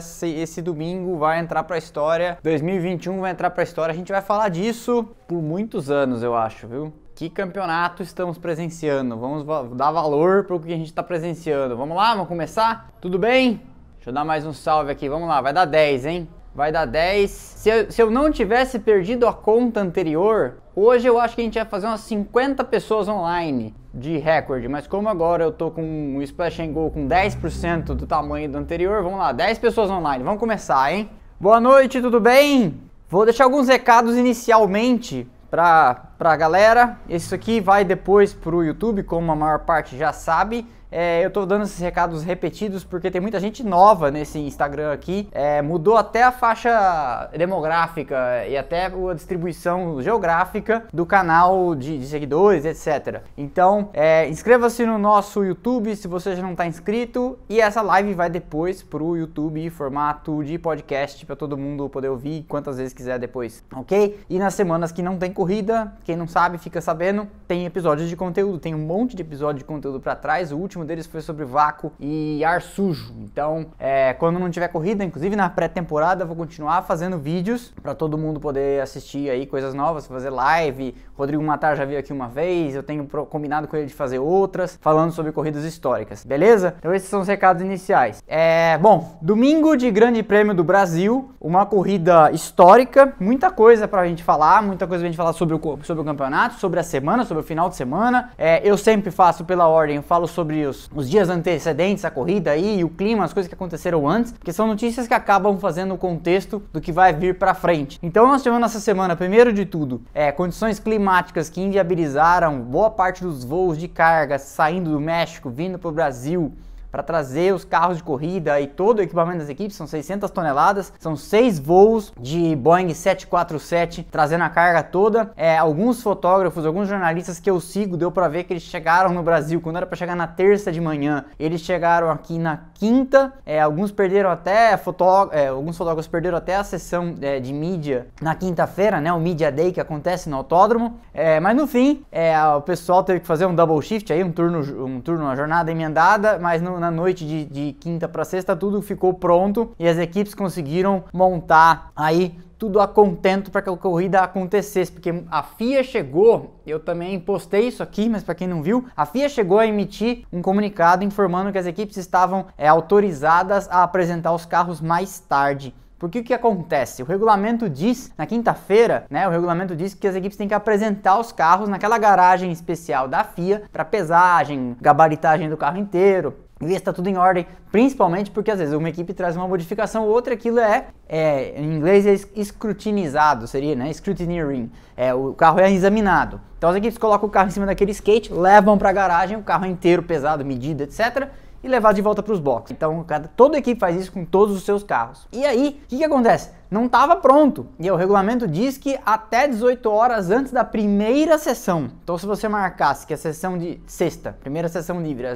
esse, esse domingo vai entrar para a história. 2021 vai entrar para a história. A gente vai falar disso por muitos anos, eu acho, viu? Que campeonato estamos presenciando? Vamos dar valor para o que a gente está presenciando. Vamos lá, vamos começar? Tudo bem? Deixa eu dar mais um salve aqui. Vamos lá, vai dar 10, hein? Vai dar 10. Se eu, se eu não tivesse perdido a conta anterior, hoje eu acho que a gente ia fazer umas 50 pessoas online de recorde. Mas como agora eu tô com o Splash and Go com 10% do tamanho do anterior, vamos lá, 10 pessoas online. Vamos começar, hein? Boa noite, tudo bem? Vou deixar alguns recados inicialmente para a galera. Isso aqui vai depois para o YouTube, como a maior parte já sabe. É, eu estou dando esses recados repetidos porque tem muita gente nova nesse Instagram aqui. É, mudou até a faixa demográfica e até a distribuição geográfica do canal de, de seguidores, etc. Então, é, inscreva-se no nosso YouTube se você já não está inscrito. E essa live vai depois para o YouTube em formato de podcast para todo mundo poder ouvir quantas vezes quiser depois, ok? E nas semanas que não tem corrida, quem não sabe fica sabendo, tem episódios de conteúdo, tem um monte de episódio de conteúdo para trás. O último último deles foi sobre vácuo e ar sujo. Então, é, quando não tiver corrida, inclusive na pré-temporada, vou continuar fazendo vídeos para todo mundo poder assistir aí coisas novas, fazer live. Rodrigo Matar já veio aqui uma vez, eu tenho combinado com ele de fazer outras, falando sobre corridas históricas, beleza? Então esses são os recados iniciais. É, bom, domingo de Grande Prêmio do Brasil, uma corrida histórica, muita coisa pra gente falar, muita coisa pra gente falar sobre o, sobre o campeonato, sobre a semana, sobre o final de semana. É, eu sempre faço pela ordem, eu falo sobre os, os dias antecedentes à corrida aí, o clima, as coisas que aconteceram antes, porque são notícias que acabam fazendo o contexto do que vai vir para frente. Então nós tivemos nessa semana, primeiro de tudo, é, condições climáticas que inviabilizaram boa parte dos voos de carga saindo do México, vindo para o Brasil para trazer os carros de corrida e todo o equipamento das equipes, são 600 toneladas, são seis voos de Boeing 747 trazendo a carga toda. É, alguns fotógrafos, alguns jornalistas que eu sigo, deu para ver que eles chegaram no Brasil quando era para chegar na terça de manhã, eles chegaram aqui na quinta. É, alguns perderam até fotó é, alguns fotógrafos perderam até a sessão é, de mídia na quinta-feira, né, o Media Day que acontece no autódromo. É, mas no fim, é, o pessoal teve que fazer um double shift aí, um turno, um turno, uma jornada emendada, mas no na noite de, de quinta para sexta tudo ficou pronto e as equipes conseguiram montar aí tudo a contento para que a corrida acontecesse, porque a FIA chegou, eu também postei isso aqui, mas para quem não viu, a FIA chegou a emitir um comunicado informando que as equipes estavam é, autorizadas a apresentar os carros mais tarde. Porque o que acontece? O regulamento diz, na quinta-feira, né, o regulamento diz que as equipes têm que apresentar os carros naquela garagem especial da FIA para pesagem, gabaritagem do carro inteiro, ver se está tudo em ordem, principalmente porque às vezes uma equipe traz uma modificação, outra aquilo é, é em inglês é escrutinizado, seria, né, scrutineering, é, o carro é examinado. Então as equipes colocam o carro em cima daquele skate, levam para a garagem, o carro é inteiro, pesado, medido, etc., e levar de volta para os boxes. Então, cada, toda equipe faz isso com todos os seus carros. E aí, o que, que acontece? Não estava pronto. E o regulamento diz que até 18 horas antes da primeira sessão. Então, se você marcasse que a sessão de sexta, primeira sessão livre,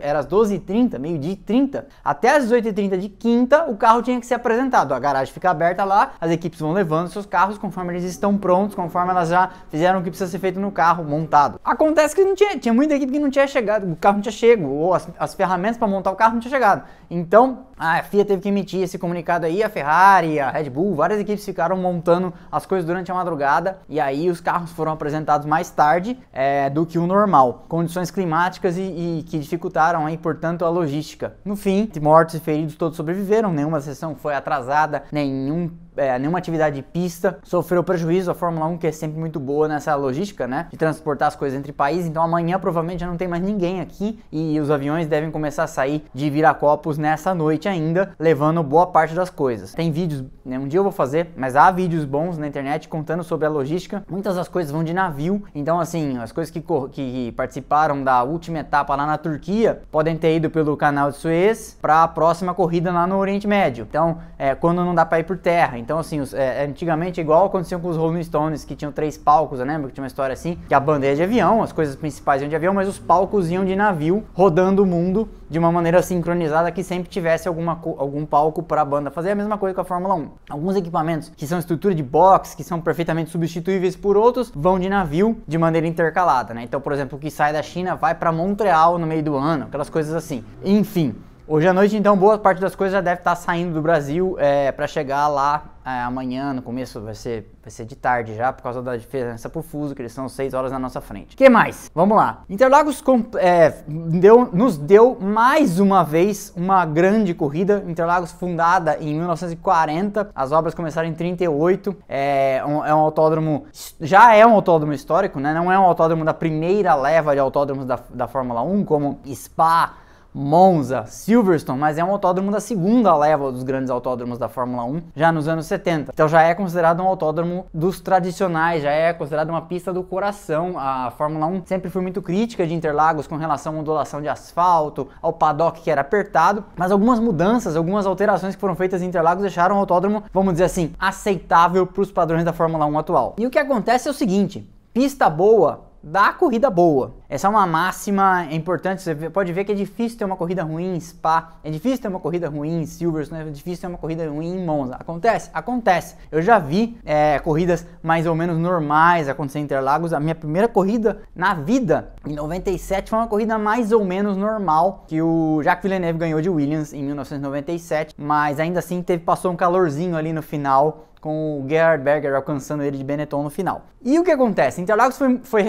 era às 12h30, meio-dia e 30, até às 18h30 de quinta, o carro tinha que ser apresentado. A garagem fica aberta lá, as equipes vão levando seus carros conforme eles estão prontos, conforme elas já fizeram o que precisa ser feito no carro, montado. Acontece que não tinha, tinha muita equipe que não tinha chegado, o carro não tinha chego, ou as, as ferramentas para montar o carro não tinha chegado. Então, a FIA teve que emitir esse comunicado aí, a Ferrari, a Red Bull, várias equipes ficaram montando as coisas durante a madrugada e aí os carros foram apresentados mais tarde é, do que o normal. Condições climáticas e, e, que dificultaram aí, portanto, a logística. No fim, mortos e feridos todos sobreviveram, nenhuma sessão foi atrasada, nenhum é, nenhuma atividade de pista, sofreu prejuízo. A Fórmula 1, que é sempre muito boa nessa logística, né? De transportar as coisas entre países. Então amanhã provavelmente já não tem mais ninguém aqui e os aviões devem começar a sair de Viracopos nessa noite ainda, levando boa parte das coisas. Tem vídeos, né? Um dia eu vou fazer, mas há vídeos bons na internet contando sobre a logística. Muitas das coisas vão de navio, então assim, as coisas que, que participaram da última etapa lá na Turquia podem ter ido pelo canal de Suez para a próxima corrida lá no Oriente Médio. Então, é, quando não dá para ir por terra. Então, assim, os, é, antigamente, igual acontecia com os Rolling Stones, que tinham três palcos, lembra? Que tinha uma história assim, que a bandeira de avião, as coisas principais iam de avião, mas os palcos iam de navio, rodando o mundo de uma maneira sincronizada que sempre tivesse alguma, algum palco para a banda fazer a mesma coisa com a Fórmula 1. Alguns equipamentos que são estrutura de box, que são perfeitamente substituíveis por outros, vão de navio de maneira intercalada, né? Então, por exemplo, o que sai da China vai para Montreal no meio do ano, aquelas coisas assim. Enfim, Hoje à noite, então, boa parte das coisas já deve estar saindo do Brasil é, para chegar lá é, amanhã, no começo vai ser, vai ser de tarde já, por causa da diferença pro fuso, que eles são 6 horas na nossa frente. Que mais? Vamos lá. Interlagos é, deu, nos deu mais uma vez uma grande corrida. Interlagos fundada em 1940, as obras começaram em 38. É um, é um autódromo, já é um autódromo histórico, né? Não é um autódromo da primeira leva de autódromos da, da Fórmula 1, como Spa, Monza, Silverstone, mas é um autódromo da segunda leva dos grandes autódromos da Fórmula 1, já nos anos 70. Então já é considerado um autódromo dos tradicionais, já é considerado uma pista do coração. A Fórmula 1 sempre foi muito crítica de Interlagos com relação à modulação de asfalto, ao paddock que era apertado, mas algumas mudanças, algumas alterações que foram feitas em Interlagos deixaram o autódromo, vamos dizer assim, aceitável para os padrões da Fórmula 1 atual. E o que acontece é o seguinte, pista boa da corrida boa. Essa é uma máxima importante. Você pode ver que é difícil ter uma corrida ruim em Spa, é difícil ter uma corrida ruim em Silverstone, é difícil ter uma corrida ruim em Monza. Acontece? Acontece. Eu já vi é, corridas mais ou menos normais acontecer em Interlagos. A minha primeira corrida na vida, em 97, foi uma corrida mais ou menos normal que o Jacques Villeneuve ganhou de Williams em 1997, mas ainda assim teve passou um calorzinho ali no final com o Gerhard Berger alcançando ele de Benetton no final. E o que acontece? Interlagos foi, foi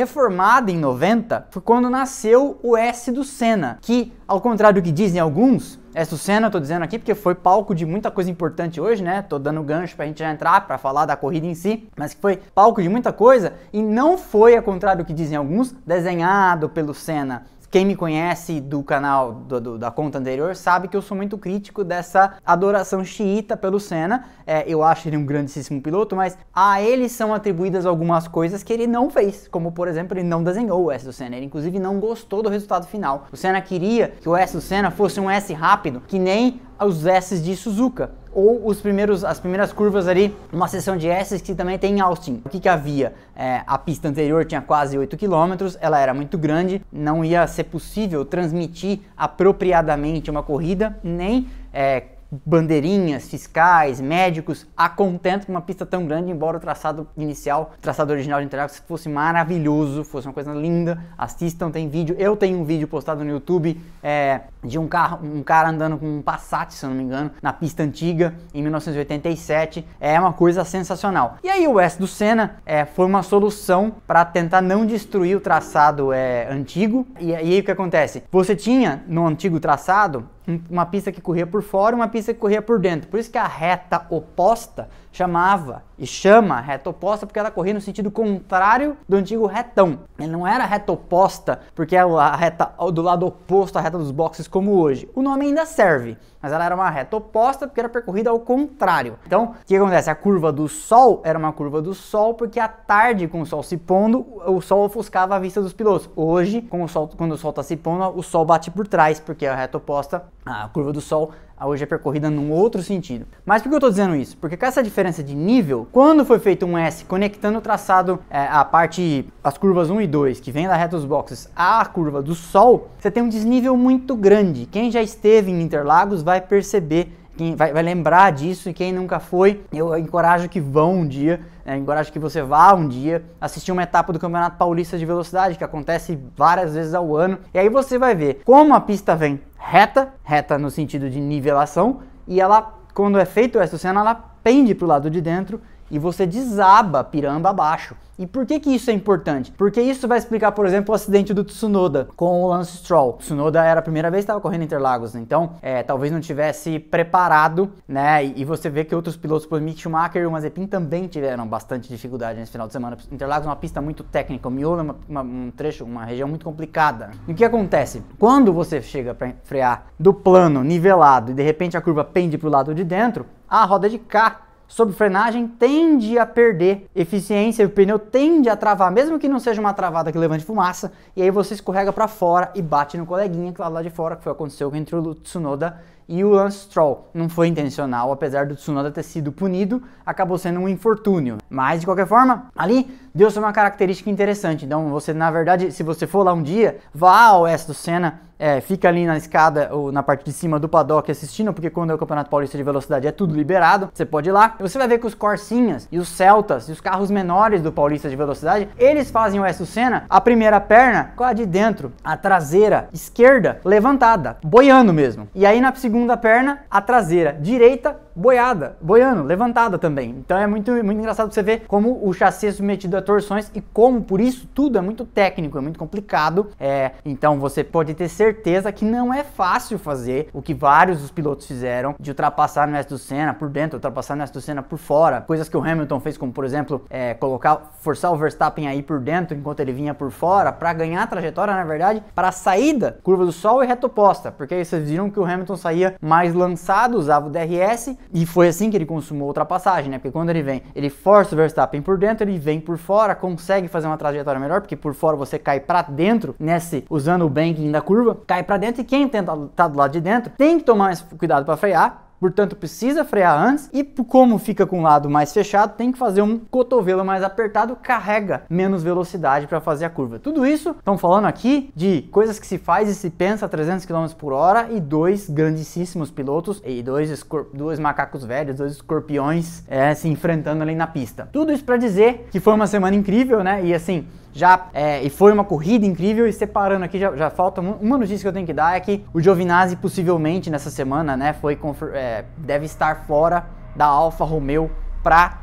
em 90, foi quando nasceu o S do Senna, que, ao contrário do que dizem alguns, S do Senna, eu tô dizendo aqui porque foi palco de muita coisa importante hoje, né? Tô dando gancho pra gente já entrar para falar da corrida em si, mas que foi palco de muita coisa e não foi, ao contrário do que dizem alguns, desenhado pelo Senna quem me conhece do canal do, do, da conta anterior sabe que eu sou muito crítico dessa adoração xiita pelo Senna. É, eu acho ele um grandíssimo piloto, mas a ele são atribuídas algumas coisas que ele não fez, como por exemplo, ele não desenhou o S do Senna. Ele inclusive não gostou do resultado final. O Senna queria que o S do Senna fosse um S rápido, que nem os S de Suzuka ou os primeiros, as primeiras curvas ali, uma seção de S que também tem em Austin. O que, que havia? É, a pista anterior tinha quase 8 km, ela era muito grande, não ia ser possível transmitir apropriadamente uma corrida, nem é, bandeirinhas, fiscais, médicos, a contento com uma pista tão grande, embora o traçado inicial, o traçado original de Interlagos fosse maravilhoso, fosse uma coisa linda. Assistam, tem vídeo. Eu tenho um vídeo postado no YouTube é, de um carro, um cara andando com um Passat, se eu não me engano, na pista antiga em 1987. É uma coisa sensacional. E aí o S do Senna é, foi uma solução para tentar não destruir o traçado é, antigo. E, e aí o que acontece? Você tinha no antigo traçado uma pista que corria por fora e uma pista que corria por dentro. Por isso que a reta oposta chamava e chama reta oposta porque ela corria no sentido contrário do antigo retão. Ele não era reta oposta porque é a reta do lado oposto à reta dos boxes como hoje. O nome ainda serve, mas ela era uma reta oposta porque era percorrida ao contrário. Então, o que acontece? A curva do sol era uma curva do sol porque à tarde, com o sol se pondo, o sol ofuscava a vista dos pilotos. Hoje, o sol, quando o sol está se pondo, o sol bate por trás porque a reta oposta, a curva do sol hoje é percorrida num outro sentido. Mas por que eu estou dizendo isso? Porque com essa diferença de nível, quando foi feito um S conectando o traçado, é, a parte, as curvas 1 e 2, que vem da reta dos boxes, à curva do Sol, você tem um desnível muito grande. Quem já esteve em Interlagos vai perceber quem vai, vai, lembrar disso e quem nunca foi, eu encorajo que vão um dia, né, encorajo que você vá um dia assistir uma etapa do Campeonato Paulista de Velocidade, que acontece várias vezes ao ano, e aí você vai ver como a pista vem reta, reta no sentido de nivelação, e ela, quando é feito essa cena, ela pende para o lado de dentro e você desaba piramba abaixo. E por que, que isso é importante? Porque isso vai explicar, por exemplo, o acidente do Tsunoda com o Lance Stroll. O Tsunoda era a primeira vez que estava correndo Interlagos, né? então é, talvez não tivesse preparado, né? E, e, você vê que outros pilotos, por Mick Schumacher e o Mazepin também tiveram bastante dificuldade nesse final de semana. Interlagos é uma pista muito técnica, o miolo é uma, uma, um trecho, uma região muito complicada. E o que acontece? Quando você chega para frear do plano nivelado e de repente a curva pende para o lado de dentro, a roda de cá sob frenagem tende a perder eficiência, o pneu tende a travar, mesmo que não seja uma travada que levante fumaça, e aí você escorrega para fora e bate no coleguinha que lá, lá de fora, que foi o que aconteceu entre o Tsunoda e o Lance Stroll. Não foi intencional, apesar do Tsunoda ter sido punido, acabou sendo um infortúnio. Mas de qualquer forma, ali deu-se uma característica interessante. Então, você, na verdade, se você for lá um dia, vá ao oeste do Senna, é, fica ali na escada ou na parte de cima do paddock assistindo, porque quando é o Campeonato Paulista de Velocidade é tudo liberado, você pode ir lá. Você vai ver que os Corsinhas e os Celtas e os carros menores do Paulista de Velocidade, eles fazem o S Senna, a primeira perna com a de dentro, a traseira esquerda levantada, boiando mesmo. E aí na segunda perna, a traseira direita boiada, boiando, levantada também. Então é muito, muito engraçado você ver como o chassi é submetido a torções e como por isso tudo é muito técnico, é muito complicado. É, então você pode ter certeza que não é fácil fazer o que vários dos pilotos fizeram de ultrapassar no S do Senna por dentro, ultrapassar no S do Senna por fora. Coisas que o Hamilton fez, como por exemplo, é, colocar, forçar o Verstappen aí por dentro enquanto ele vinha por fora para ganhar a trajetória, na verdade, para a saída, curva do sol e reta oposta, porque aí vocês viram que o Hamilton saía mais lançado, usava o DRS e foi assim que ele consumou a ultrapassagem, né? Porque quando ele vem, ele força o Verstappen por dentro, ele vem por fora, consegue fazer uma trajetória melhor, porque por fora você cai para dentro, nesse usando o banking da curva, cai para dentro e quem tenta tá do lado de dentro tem que tomar mais cuidado para frear, portanto precisa frear antes e como fica com o lado mais fechado, tem que fazer um cotovelo mais apertado, carrega menos velocidade para fazer a curva. Tudo isso estão falando aqui de coisas que se faz e se pensa a 300 km por hora e dois grandíssimos pilotos e dois, dois macacos velhos, dois escorpiões é, se enfrentando ali na pista. Tudo isso para dizer que foi uma semana incrível, né? E assim, já é, e foi uma corrida incrível e separando aqui já, já, falta uma notícia que eu tenho que dar é que o Giovinazzi possivelmente nessa semana né foi é, deve estar fora da Alfa Romeo para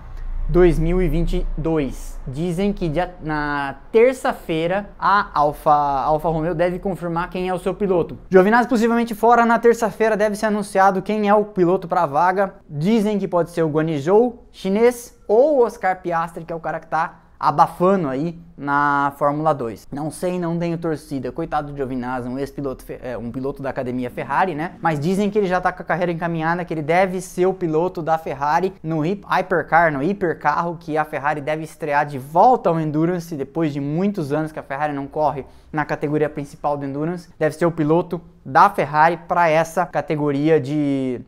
2022 dizem que dia, na terça-feira a Alfa Alfa Romeo deve confirmar quem é o seu piloto. Giovinazzi possivelmente fora na terça-feira deve ser anunciado quem é o piloto para a vaga. Dizem que pode ser o Guanizhou chinês ou o Oscar Piastri que é o cara que está abafando aí na Fórmula 2. Não sei, não tenho torcida. Coitado do Giovinazzi, um ex-piloto, é, um piloto da academia Ferrari, né? Mas dizem que ele já tá com a carreira encaminhada, que ele deve ser o piloto da Ferrari no Hypercar, no hipercarro, que a Ferrari deve estrear de volta ao Endurance depois de muitos anos que a Ferrari não corre na categoria principal do Endurance. Deve ser o piloto da Ferrari para essa categoria de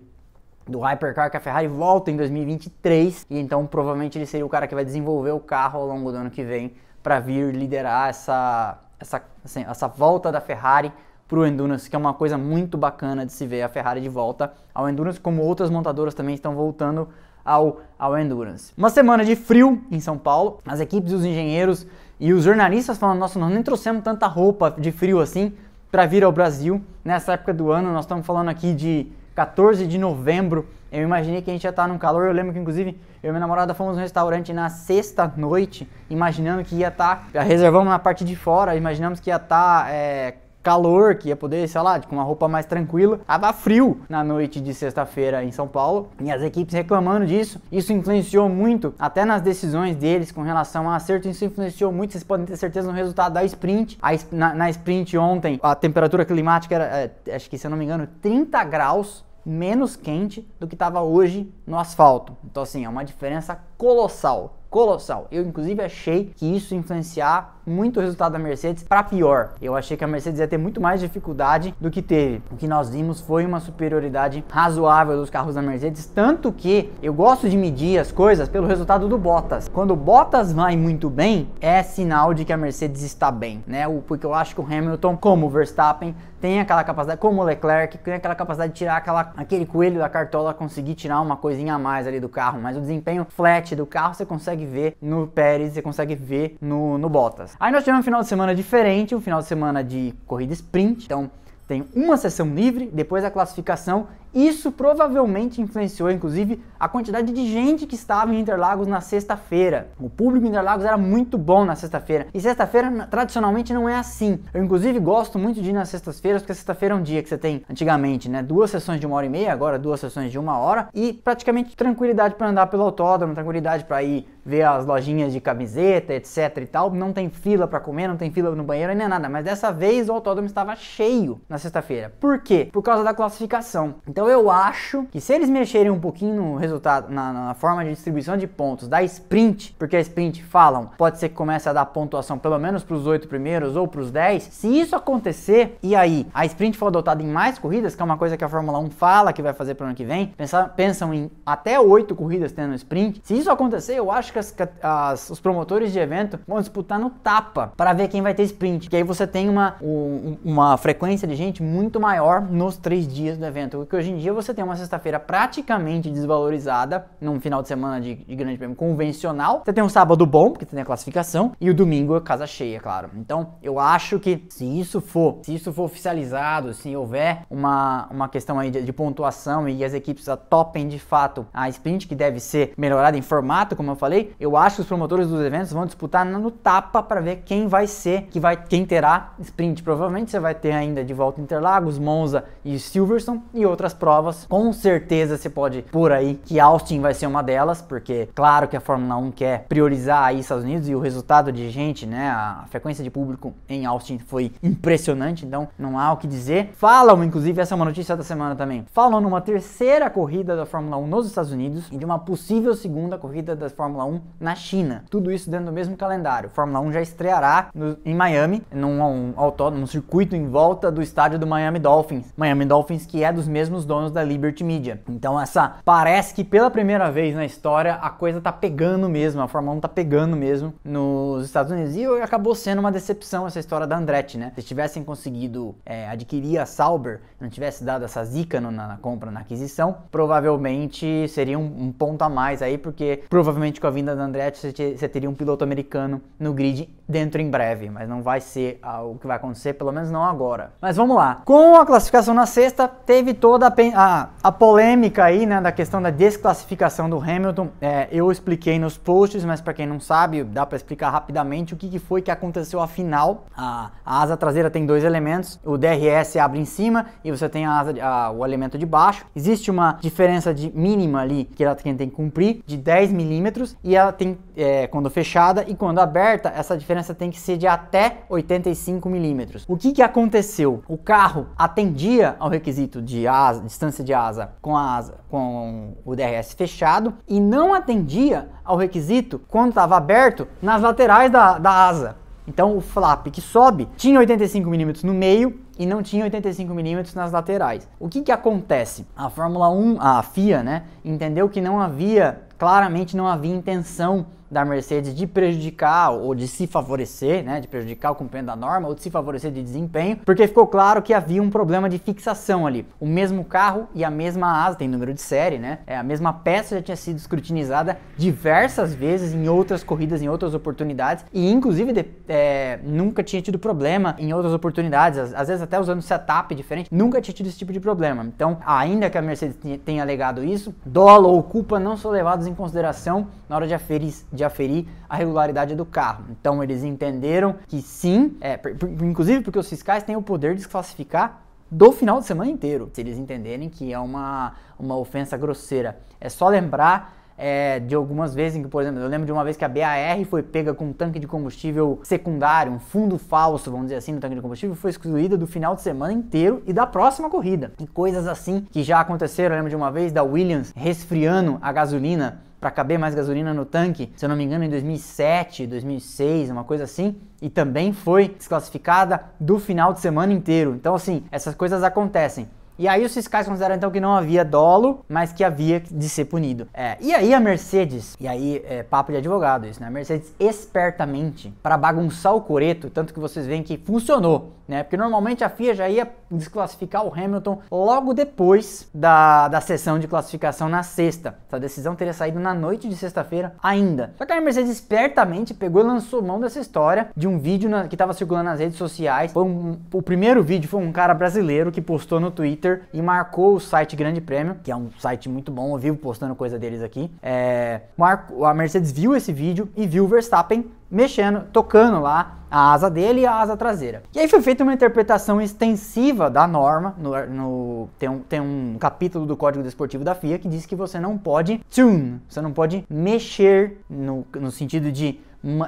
do Hypercar que a Ferrari volta em 2023 e então provavelmente ele seria o cara que vai desenvolver o carro ao longo do ano que vem para vir liderar essa, essa, assim, essa volta da Ferrari para o Endurance, que é uma coisa muito bacana de se ver a Ferrari de volta ao Endurance, como outras montadoras também estão voltando ao, ao Endurance. Uma semana de frio em São Paulo, as equipes os engenheiros e os jornalistas falando, nossa, nós nem trouxemos tanta roupa de frio assim para vir ao Brasil nessa época do ano, nós estamos falando aqui de 14 de novembro. Eu imaginei que a gente ia estar num calor. Eu lembro que, inclusive, eu e minha namorada fomos no restaurante na sexta noite, imaginando que ia estar. Já reservamos na parte de fora, imaginamos que ia estar é, calor, que ia poder, sei lá, com uma roupa mais tranquila. Tava frio na noite de sexta-feira em São Paulo e as equipes reclamando disso. Isso influenciou muito até nas decisões deles com relação a acerto. Isso influenciou muito, vocês podem ter certeza no resultado da sprint. A, na, na sprint ontem, a temperatura climática era, é, acho que se eu não me engano, 30 graus menos quente do que estava hoje no asfalto. Então assim, é uma diferença colossal colossal. Eu inclusive achei que isso influenciar muito o resultado da Mercedes para pior. Eu achei que a Mercedes ia ter muito mais dificuldade do que teve. O que nós vimos foi uma superioridade razoável dos carros da Mercedes, tanto que eu gosto de medir as coisas pelo resultado do Bottas. Quando o Bottas vai muito bem, é sinal de que a Mercedes está bem, né? Porque eu acho que o Hamilton, como o Verstappen, tem aquela capacidade, como o Leclerc, tem aquela capacidade de tirar aquela, aquele coelho da cartola, conseguir tirar uma coisinha a mais ali do carro, mas o desempenho flat do carro você consegue ver no Pérez, você consegue ver no, no Bottas. Aí nós tivemos um final de semana diferente, um final de semana de corrida sprint, então tem uma sessão livre, depois a classificação isso provavelmente influenciou, inclusive, a quantidade de gente que estava em Interlagos na sexta-feira. O público em Interlagos era muito bom na sexta-feira. E sexta-feira, tradicionalmente, não é assim. Eu, inclusive, gosto muito de ir nas sextas-feiras, porque sexta-feira é um dia que você tem, antigamente, né, duas sessões de uma hora e meia, agora duas sessões de uma hora, e praticamente tranquilidade para andar pelo autódromo, tranquilidade para ir ver as lojinhas de camiseta, etc e tal. Não tem fila para comer, não tem fila no banheiro, nem nada. Mas dessa vez o autódromo estava cheio na sexta-feira. Por quê? Por causa da classificação. Então, Então eu acho que se eles mexerem um pouquinho no resultado, na, na forma de distribuição de pontos da sprint, porque a sprint falam, pode ser que comece a dar pontuação pelo menos para os oito primeiros ou para os 10. Se isso acontecer, e aí a sprint for adotada em mais corridas, que é uma coisa que a Fórmula 1 fala que vai fazer para o ano que vem, pensa, pensam em até oito corridas tendo sprint. Se isso acontecer, eu acho que as, as, os promotores de evento vão disputar no tapa para ver quem vai ter sprint. Que aí você tem uma, um, uma frequência de gente muito maior nos três dias do evento. Porque hoje em dia você tem uma sexta-feira praticamente desvalorizada num final de semana de, de grande prêmio convencional. Você tem um sábado bom, porque tem a classificação, e o domingo é casa cheia, claro. Então eu acho que se isso for, se isso for oficializado, se houver uma, uma questão aí de, de pontuação e as equipes topem de fato a sprint, que deve ser melhorada em formato, como eu falei, eu acho que os promotores dos eventos vão disputar no tapa para ver quem vai ser, que vai, quem terá sprint. Provavelmente você vai ter ainda de volta Interlagos, Monza e Silverstone e outras provas. Com certeza você pode por aí que Austin vai ser uma delas, porque claro que a Fórmula 1 quer priorizar aí Estados Unidos e o resultado de gente, né, a frequência de público em Austin foi impressionante, então não há o que dizer. Falam, inclusive, essa é uma notícia da semana também. Falam numa terceira corrida da Fórmula 1 nos Estados Unidos e de uma possível segunda corrida da Fórmula 1 na China. Tudo isso dentro do mesmo calendário. Fórmula 1 já estreará no, em Miami, num um, autódromo, um circuito em volta do estádio do Miami Dolphins. Miami Dolphins que é dos mesmos donos da Liberty Media. Então essa parece que pela primeira vez na história a coisa tá pegando mesmo, a Fórmula 1 tá pegando mesmo nos Estados Unidos e acabou sendo uma decepção essa história da Andretti, né? Se tivessem conseguido é, adquirir a Sauber, não tivesse dado essa zica no, na, na, compra, na aquisição, provavelmente seria um, um, ponto a mais aí, porque provavelmente com a vinda da Andretti você, você teria um piloto americano no grid dentro em breve, mas não vai ser algo que vai acontecer, pelo menos não agora. Mas vamos lá. Com a classificação na sexta, teve toda a, a, a polêmica aí, né, da questão da desclassificação do Hamilton. É, eu expliquei nos posts, mas para quem não sabe, dá para explicar rapidamente o que, que foi que aconteceu afinal. A, a, asa traseira tem dois elementos, o DRS abre em cima e você tem a asa, a, o elemento de baixo. Existe uma diferença de mínima ali que ela tem que cumprir de 10 milímetros e ela tem é, quando fechada e quando aberta essa diferença tem que ser de até 85 milímetros. O que que aconteceu? O carro atendia ao requisito de asa, distância de asa com a asa com o DRS fechado e não atendia ao requisito quando estava aberto nas laterais da, da asa. Então o flap que sobe tinha 85 milímetros no meio e não tinha 85 milímetros nas laterais. O que que acontece? A Fórmula 1, a FIA, né, entendeu que não havia, claramente não havia intenção da Mercedes de prejudicar ou de se favorecer, né, de prejudicar o cumprimento da norma ou de se favorecer de desempenho, porque ficou claro que havia um problema de fixação ali. O mesmo carro e a mesma asa, tem número de série, né? É, a mesma peça já tinha sido escrutinizada diversas vezes em outras corridas, em outras oportunidades e inclusive de, é, nunca tinha tido problema em outras oportunidades, às, às, vezes até usando setup diferente, nunca tinha tido esse tipo de problema. Então, ainda que a Mercedes tenha alegado isso, dolo ou culpa não são levados em consideração na hora de aferir de aferir a regularidade do carro. Então eles entenderam que sim, é, inclusive porque os fiscais têm o poder de desclassificar do final de semana inteiro, se eles entenderem que é uma, uma ofensa grosseira. É só lembrar é, de algumas vezes em que, por exemplo, eu lembro de uma vez que a BAR foi pega com um tanque de combustível secundário, um fundo falso, vamos dizer assim, no tanque de combustível, foi excluída do final de semana inteiro e da próxima corrida. E coisas assim que já aconteceram, eu lembro de uma vez da Williams resfriando a gasolina para caber mais gasolina no tanque, se eu não me engano, em 2007, 2006, uma coisa assim, e também foi desclassificada do final de semana inteiro. Então, assim, essas coisas acontecem. E aí os fiscais consideram então que não havia dolo, mas que havia de ser punido. É, e aí a Mercedes, e aí é papo de advogado isso, né? A Mercedes espertamente, para bagunçar o coreto, tanto que vocês veem que funcionou, né? Porque normalmente a FIA já ia desclassificar o Hamilton logo depois da, da sessão de classificação na sexta. Essa decisão teria saído na noite de sexta-feira ainda. Só que a Mercedes espertamente pegou e lançou mão dessa história de um vídeo na, que estava circulando nas redes sociais. Foi um, o primeiro vídeo foi um cara brasileiro que postou no Twitter Twitter e marcou o site Grande Prêmio, que é um site muito bom, eu vivo postando coisa deles aqui. É, Marco, a Mercedes viu esse vídeo e viu o Verstappen mexendo, tocando lá a asa dele e a asa traseira. E aí foi feita uma interpretação extensiva da norma, no, no, tem, um, tem um capítulo do Código Desportivo da FIA que diz que você não pode tune, você não pode mexer no, no sentido de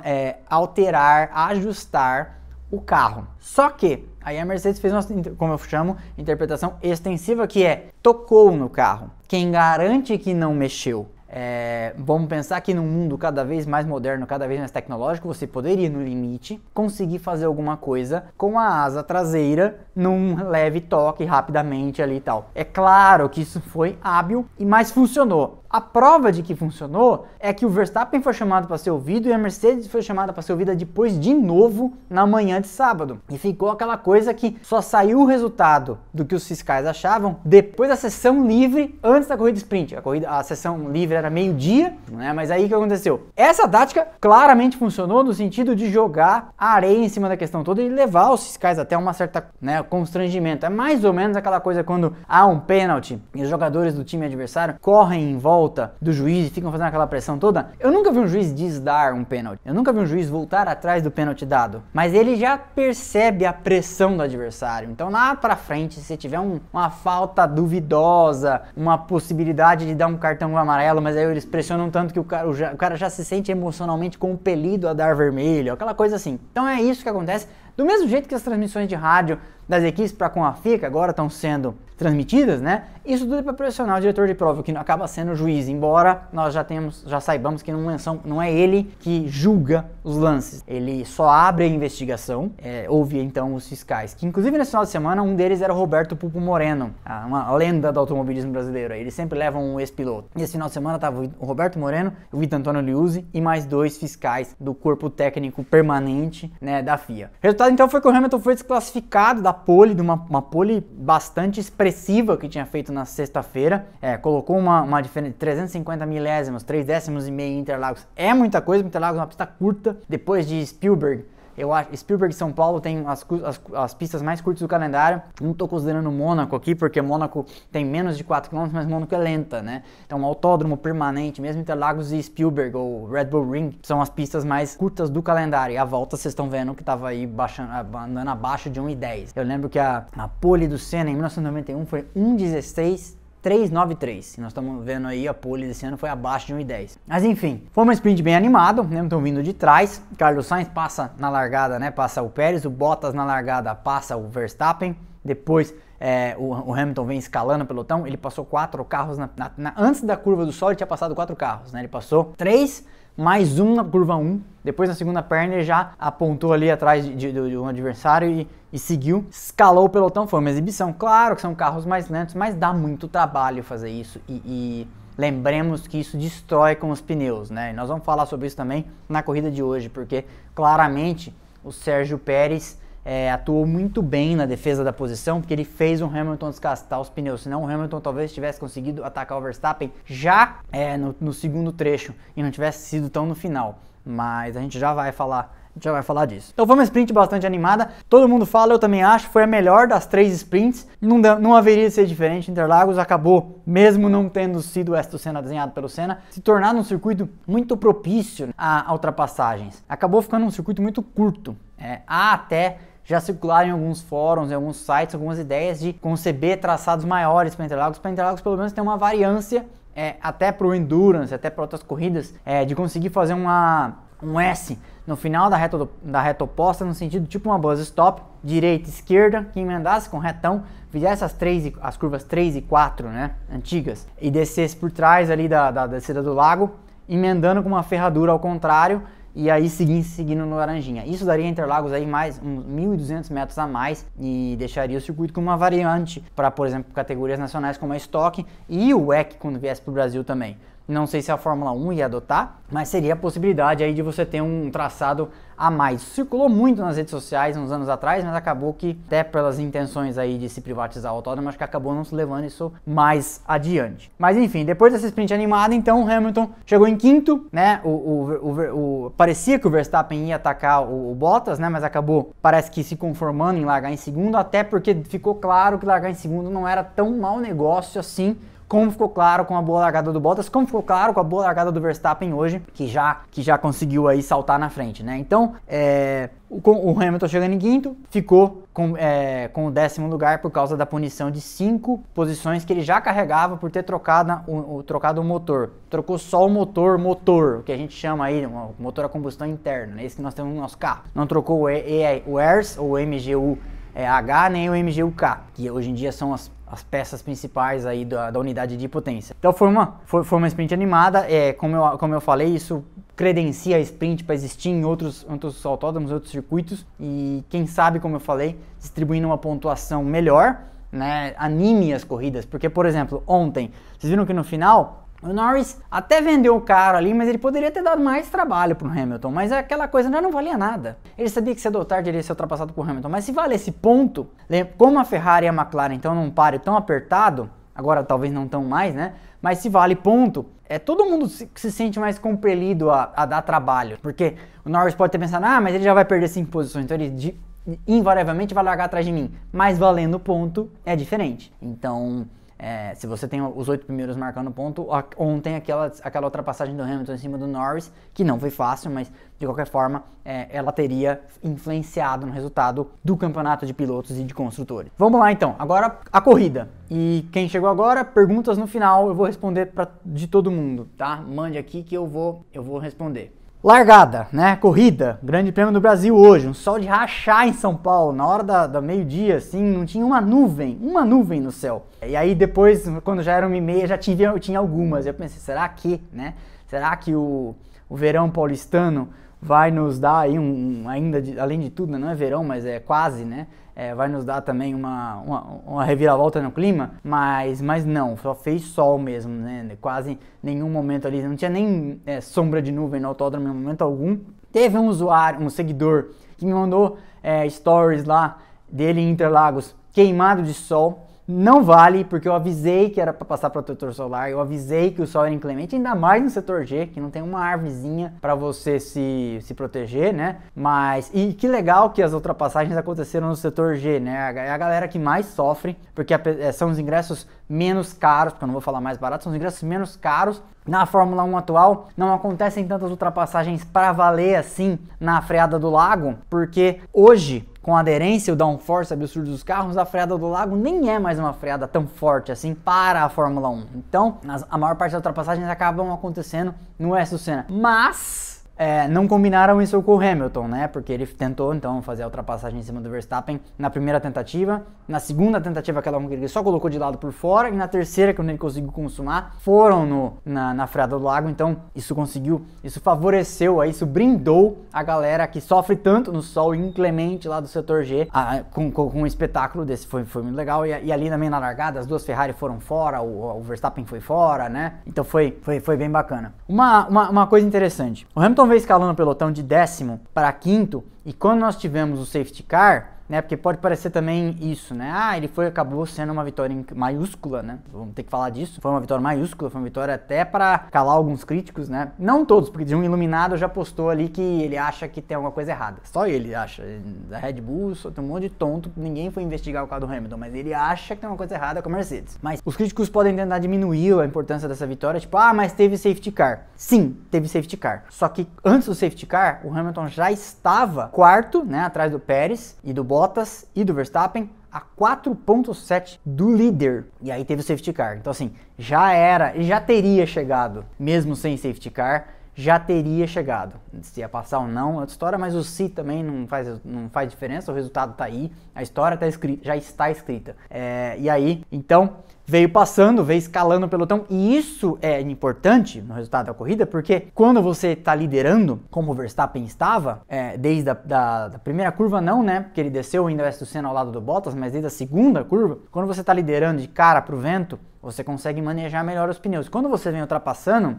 é, alterar, ajustar o carro. Só que aí a Mercedes fez uma, como eu chamo, interpretação extensiva que é tocou no carro. Quem garante que não mexeu é, vamos pensar que num mundo cada vez mais moderno, cada vez mais tecnológico, você poderia, no limite, conseguir fazer alguma coisa com a asa traseira num leve toque rapidamente ali e tal. É claro que isso foi hábil, mas funcionou. A prova de que funcionou é que o Verstappen foi chamado para ser ouvido e a Mercedes foi chamada para ser ouvida depois de novo na manhã de sábado. E ficou aquela coisa que só saiu o resultado do que os fiscais achavam depois da sessão livre antes da corrida sprint. A, corrida, a sessão livre era meio-dia, né? mas aí o que aconteceu? Essa tática claramente funcionou no sentido de jogar a areia em cima da questão toda e levar os fiscais até uma certa né, constrangimento. É mais ou menos aquela coisa quando há um pênalti e os jogadores do time adversário correm em volta volta do juiz e ficam fazendo aquela pressão toda. Eu nunca vi um juiz desdar um pênalti. Eu nunca vi um juiz voltar atrás do pênalti dado. Mas ele já percebe a pressão do adversário. Então lá pra frente, se tiver um, uma falta duvidosa, uma possibilidade de dar um cartão amarelo, mas aí eles pressionam tanto que o cara, o, o cara já se sente emocionalmente compelido a dar vermelho, aquela coisa assim. Então é isso que acontece. Do mesmo jeito que as transmissões de rádio das equipes para com a FIA, que agora estão sendo transmitidas, né? Isso tudo é para pressionar o diretor de prova, que acaba sendo o juiz, embora nós já temos, já saibamos que não, são, não é ele que julga os lances. Ele só abre a investigação, é, ouve então os fiscais, que inclusive nesse final de semana um deles era o Roberto Pupo Moreno, uma lenda do automobilismo brasileiro. Eles sempre levam um ex-piloto. Nesse final de semana estava o Roberto Moreno, o Vitor Antônio Liuzzi e mais dois fiscais do corpo técnico permanente né, da FIA. O resultado então foi que o Hamilton foi desclassificado da pole, de uma, uma pole bastante expressiva que tinha feito na sexta-feira. É, colocou uma, uma diferença de 350 milésimos, 3 décimos e meio em Interlagos. É muita coisa, Interlagos é uma pista curta. Depois de Spielberg, eu acho Spielberg e São Paulo tem as, as, as, pistas mais curtas do calendário. Não estou considerando Mônaco aqui, porque Mônaco tem menos de 4 km, mas Mônaco é lenta, né? Então, um autódromo permanente, mesmo Interlagos e Spielberg ou Red Bull Ring, são as pistas mais curtas do calendário. E a volta vocês estão vendo que estava aí baixando, andando abaixo de 1,10. Eu lembro que a, a pole do Senna em 1991 foi 1,16 393. E nós estamos vendo aí a pole desse ano foi abaixo de 1,10. Mas enfim, foi uma sprint bem animada, né? Estão vindo de trás. Carlos Sainz passa na largada, né? Passa o Pérez, o Bottas na largada passa o Verstappen. Depois é, o, o, Hamilton vem escalando o pelotão. Ele passou quatro carros na, na, na, antes da curva do sol. Ele tinha passado quatro carros, né? Ele passou três mais um na curva 1. Depois na segunda perna ele já apontou ali atrás de, de, de um adversário e, e, seguiu, escalou o pelotão. Foi uma exibição. Claro que são carros mais lentos, mas dá muito trabalho fazer isso. E, e lembremos que isso destrói com os pneus, né? E nós vamos falar sobre isso também na corrida de hoje, porque claramente o Sérgio Pérez é, atuou muito bem na defesa da posição, porque ele fez o Hamilton desgastar os pneus. Senão o Hamilton talvez tivesse conseguido atacar o Verstappen já é, no, no, segundo trecho e não tivesse sido tão no final. Mas a gente já vai falar. Já vai falar disso. Então foi uma sprint bastante animada. Todo mundo fala, eu também acho. Foi a melhor das três sprints. Não, não haveria de ser diferente. Interlagos acabou, mesmo não tendo sido esta cena desenhado pelo Senna, se tornando um circuito muito propício a, a ultrapassagens. Acabou ficando um circuito muito curto. É, há até já circularam em alguns fóruns, em alguns sites, algumas ideias de conceber traçados maiores para Interlagos, para Interlagos pelo menos ter uma variância é, até para o Endurance, até para outras corridas, é, de conseguir fazer uma, um S no final da reta, do, da reta oposta, no sentido tipo uma buzz stop, direita esquerda, que emendasse com retão, fizesse as, três, as curvas 3 e 4, né, antigas, e descesse por trás ali da, da descida do lago, emendando com uma ferradura ao contrário, e aí seguir seguindo no Laranjinha. Isso daria Interlagos aí mais uns 1.200 metros a mais e deixaria o circuito com uma variante para, por exemplo, categorias nacionais como a Stock e o WEC quando viesse para o Brasil também. Não sei se a Fórmula 1 ia adotar, mas seria a possibilidade aí de você ter um traçado a mais. Circulou muito nas redes sociais uns anos atrás, mas acabou que, até pelas intenções aí de se privatizar o autódromo, acho que acabou não se levando isso mais adiante. Mas enfim, depois dessa sprint animada, então o Hamilton chegou em quinto, né? O, o, o, o parecia que o Verstappen ia atacar o, Bottas, né? Mas acabou, parece que se conformando em largar em segundo, até porque ficou claro que largar em segundo não era tão mau negócio assim como ficou claro com a boa largada do Bottas, como ficou claro com a boa largada do Verstappen hoje, que já, que já conseguiu aí saltar na frente, né? Então, é, o, Hamilton chegando em quinto, ficou com, é, com o décimo lugar por causa da punição de cinco posições que ele já carregava por ter trocado o, o, trocado o motor. Trocou só o motor, motor, o que a gente chama aí, o motor a combustão interna, né? esse que nós temos no nosso carro. Não trocou o, e, o ERS ou o MGU é, H nem o MGU-K, que hoje em dia são as, as peças principais aí da, da, unidade de potência. Então foi uma, foi, foi uma sprint animada, é, como, eu, como eu falei, isso credencia a sprint para existir em outros, outros autódromos, outros circuitos. E quem sabe, como eu falei, distribuindo uma pontuação melhor, né, anime as corridas, porque por exemplo, ontem, vocês viram que no final o Norris até vendeu o carro ali, mas ele poderia ter dado mais trabalho pro Hamilton. Mas aquela coisa já não valia nada. Ele sabia que cedo ou tarde ele ia ser ultrapassado por Hamilton. Mas se vale esse ponto, como a Ferrari e a McLaren estão num páreo tão apertado, agora talvez não tão mais, né? Mas se vale ponto, é todo mundo se, se sente mais compelido a, a, dar trabalho. Porque o Norris pode ter pensado, ah, mas ele já vai perder cinco posições, então ele de, invariavelmente vai largar atrás de mim. Mas valendo ponto é diferente. Então é, se você tem os oito primeiros marcando ponto, ontem aquela, aquela ultrapassagem do Hamilton em cima do Norris, que não foi fácil, mas de qualquer forma é, ela teria influenciado no resultado do campeonato de pilotos e de construtores. Vamos lá então, agora a corrida. E quem chegou agora, perguntas no final, eu vou responder pra, de todo mundo, tá? Mande aqui que eu vou, eu vou responder. Largada, né? Corrida, Grande Prêmio do Brasil hoje, um sol de rachar em São Paulo, na hora da, da meio-dia, assim, não tinha uma nuvem, uma nuvem no céu. E aí depois, quando já era uma e meia, já eu tinha algumas. Eu pensei, será que, né? Será que o, o verão paulistano vai nos dar aí um, um ainda, de, além de tudo, né? não é verão, mas é quase, né? é, vai nos dar também uma, uma, uma, reviravolta no clima, mas, mas não, só fez sol mesmo, né? Quase nenhum momento ali, não tinha nem é, sombra de nuvem no autódromo em momento algum. Teve um usuário, um seguidor, que me mandou é, stories lá dele em Interlagos queimado de sol. Não vale, porque eu avisei que era para passar protetor solar, eu avisei que o sol era inclemente, ainda mais no setor G, que não tem uma árvorezinha para você se, se proteger, né? Mas, e que legal que as ultrapassagens aconteceram no setor G, né? É a galera que mais sofre, porque é, são os ingressos menos caros, porque eu não vou falar mais barato, são os ingressos menos caros. Na Fórmula 1 atual, não acontecem tantas ultrapassagens para valer assim na freada do lago, porque hoje com aderência, o downforce absurdo dos carros, a freada do lago nem é mais uma freada tão forte assim para a Fórmula 1. Então, a maior parte das ultrapassagens acabam acontecendo no S do Senna. Mas é, não combinaram isso com o Hamilton, né? Porque ele tentou então fazer a ultrapassagem em cima do Verstappen na primeira tentativa, na segunda tentativa aquela que ele só colocou de lado por fora e na terceira quando ele conseguiu consumar foram no, na, na freada do lago. Então isso conseguiu, isso favoreceu, aí, isso brindou a galera que sofre tanto no sol inclemente lá do setor G a, com, com, com, um espetáculo desse foi, foi muito legal e, e, ali também na largada as duas Ferrari foram fora, o, o Verstappen foi fora, né? Então foi, foi, foi bem bacana. Uma, uma, uma coisa interessante, o Hamilton veio escalando o pelotão de décimo para quinto, e quando nós tivemos o safety car, né? Porque pode parecer também isso, né? Ah, ele foi acabou sendo uma vitória maiúscula, né? Vamos ter que falar disso. Foi uma vitória maiúscula, foi uma vitória até para calar alguns críticos, né? Não todos, porque de um iluminado já postou ali que ele acha que tem alguma coisa errada. Só ele acha. Da Red Bull, só tem um monte de tonto, ninguém foi investigar o carro do Hamilton, mas ele acha que tem uma coisa errada com a Mercedes. Mas os críticos podem tentar diminuir a importância dessa vitória, tipo, ah, mas teve safety car. Sim, teve safety car. Só que antes do safety car, o Hamilton já estava quarto, né, atrás do Pérez e do Bottas Bottas e do Verstappen a 4.7 do líder. E aí teve o safety car. Então assim, já era, já teria chegado, mesmo sem safety car, já teria chegado. Se ia passar ou não, é outra história, mas o se também não faz, não faz diferença, o resultado está aí, a história tá escrita, já está escrita. É, e aí, então, veio passando, veio escalando o pelotão, e isso é importante no resultado da corrida, porque quando você está liderando, como o Verstappen estava, é, desde a da, da, primeira curva não, né, porque ele desceu ainda o Senna ao lado do Bottas, mas desde a segunda curva, quando você está liderando de cara para o vento, você consegue manejar melhor os pneus. Quando você vem ultrapassando,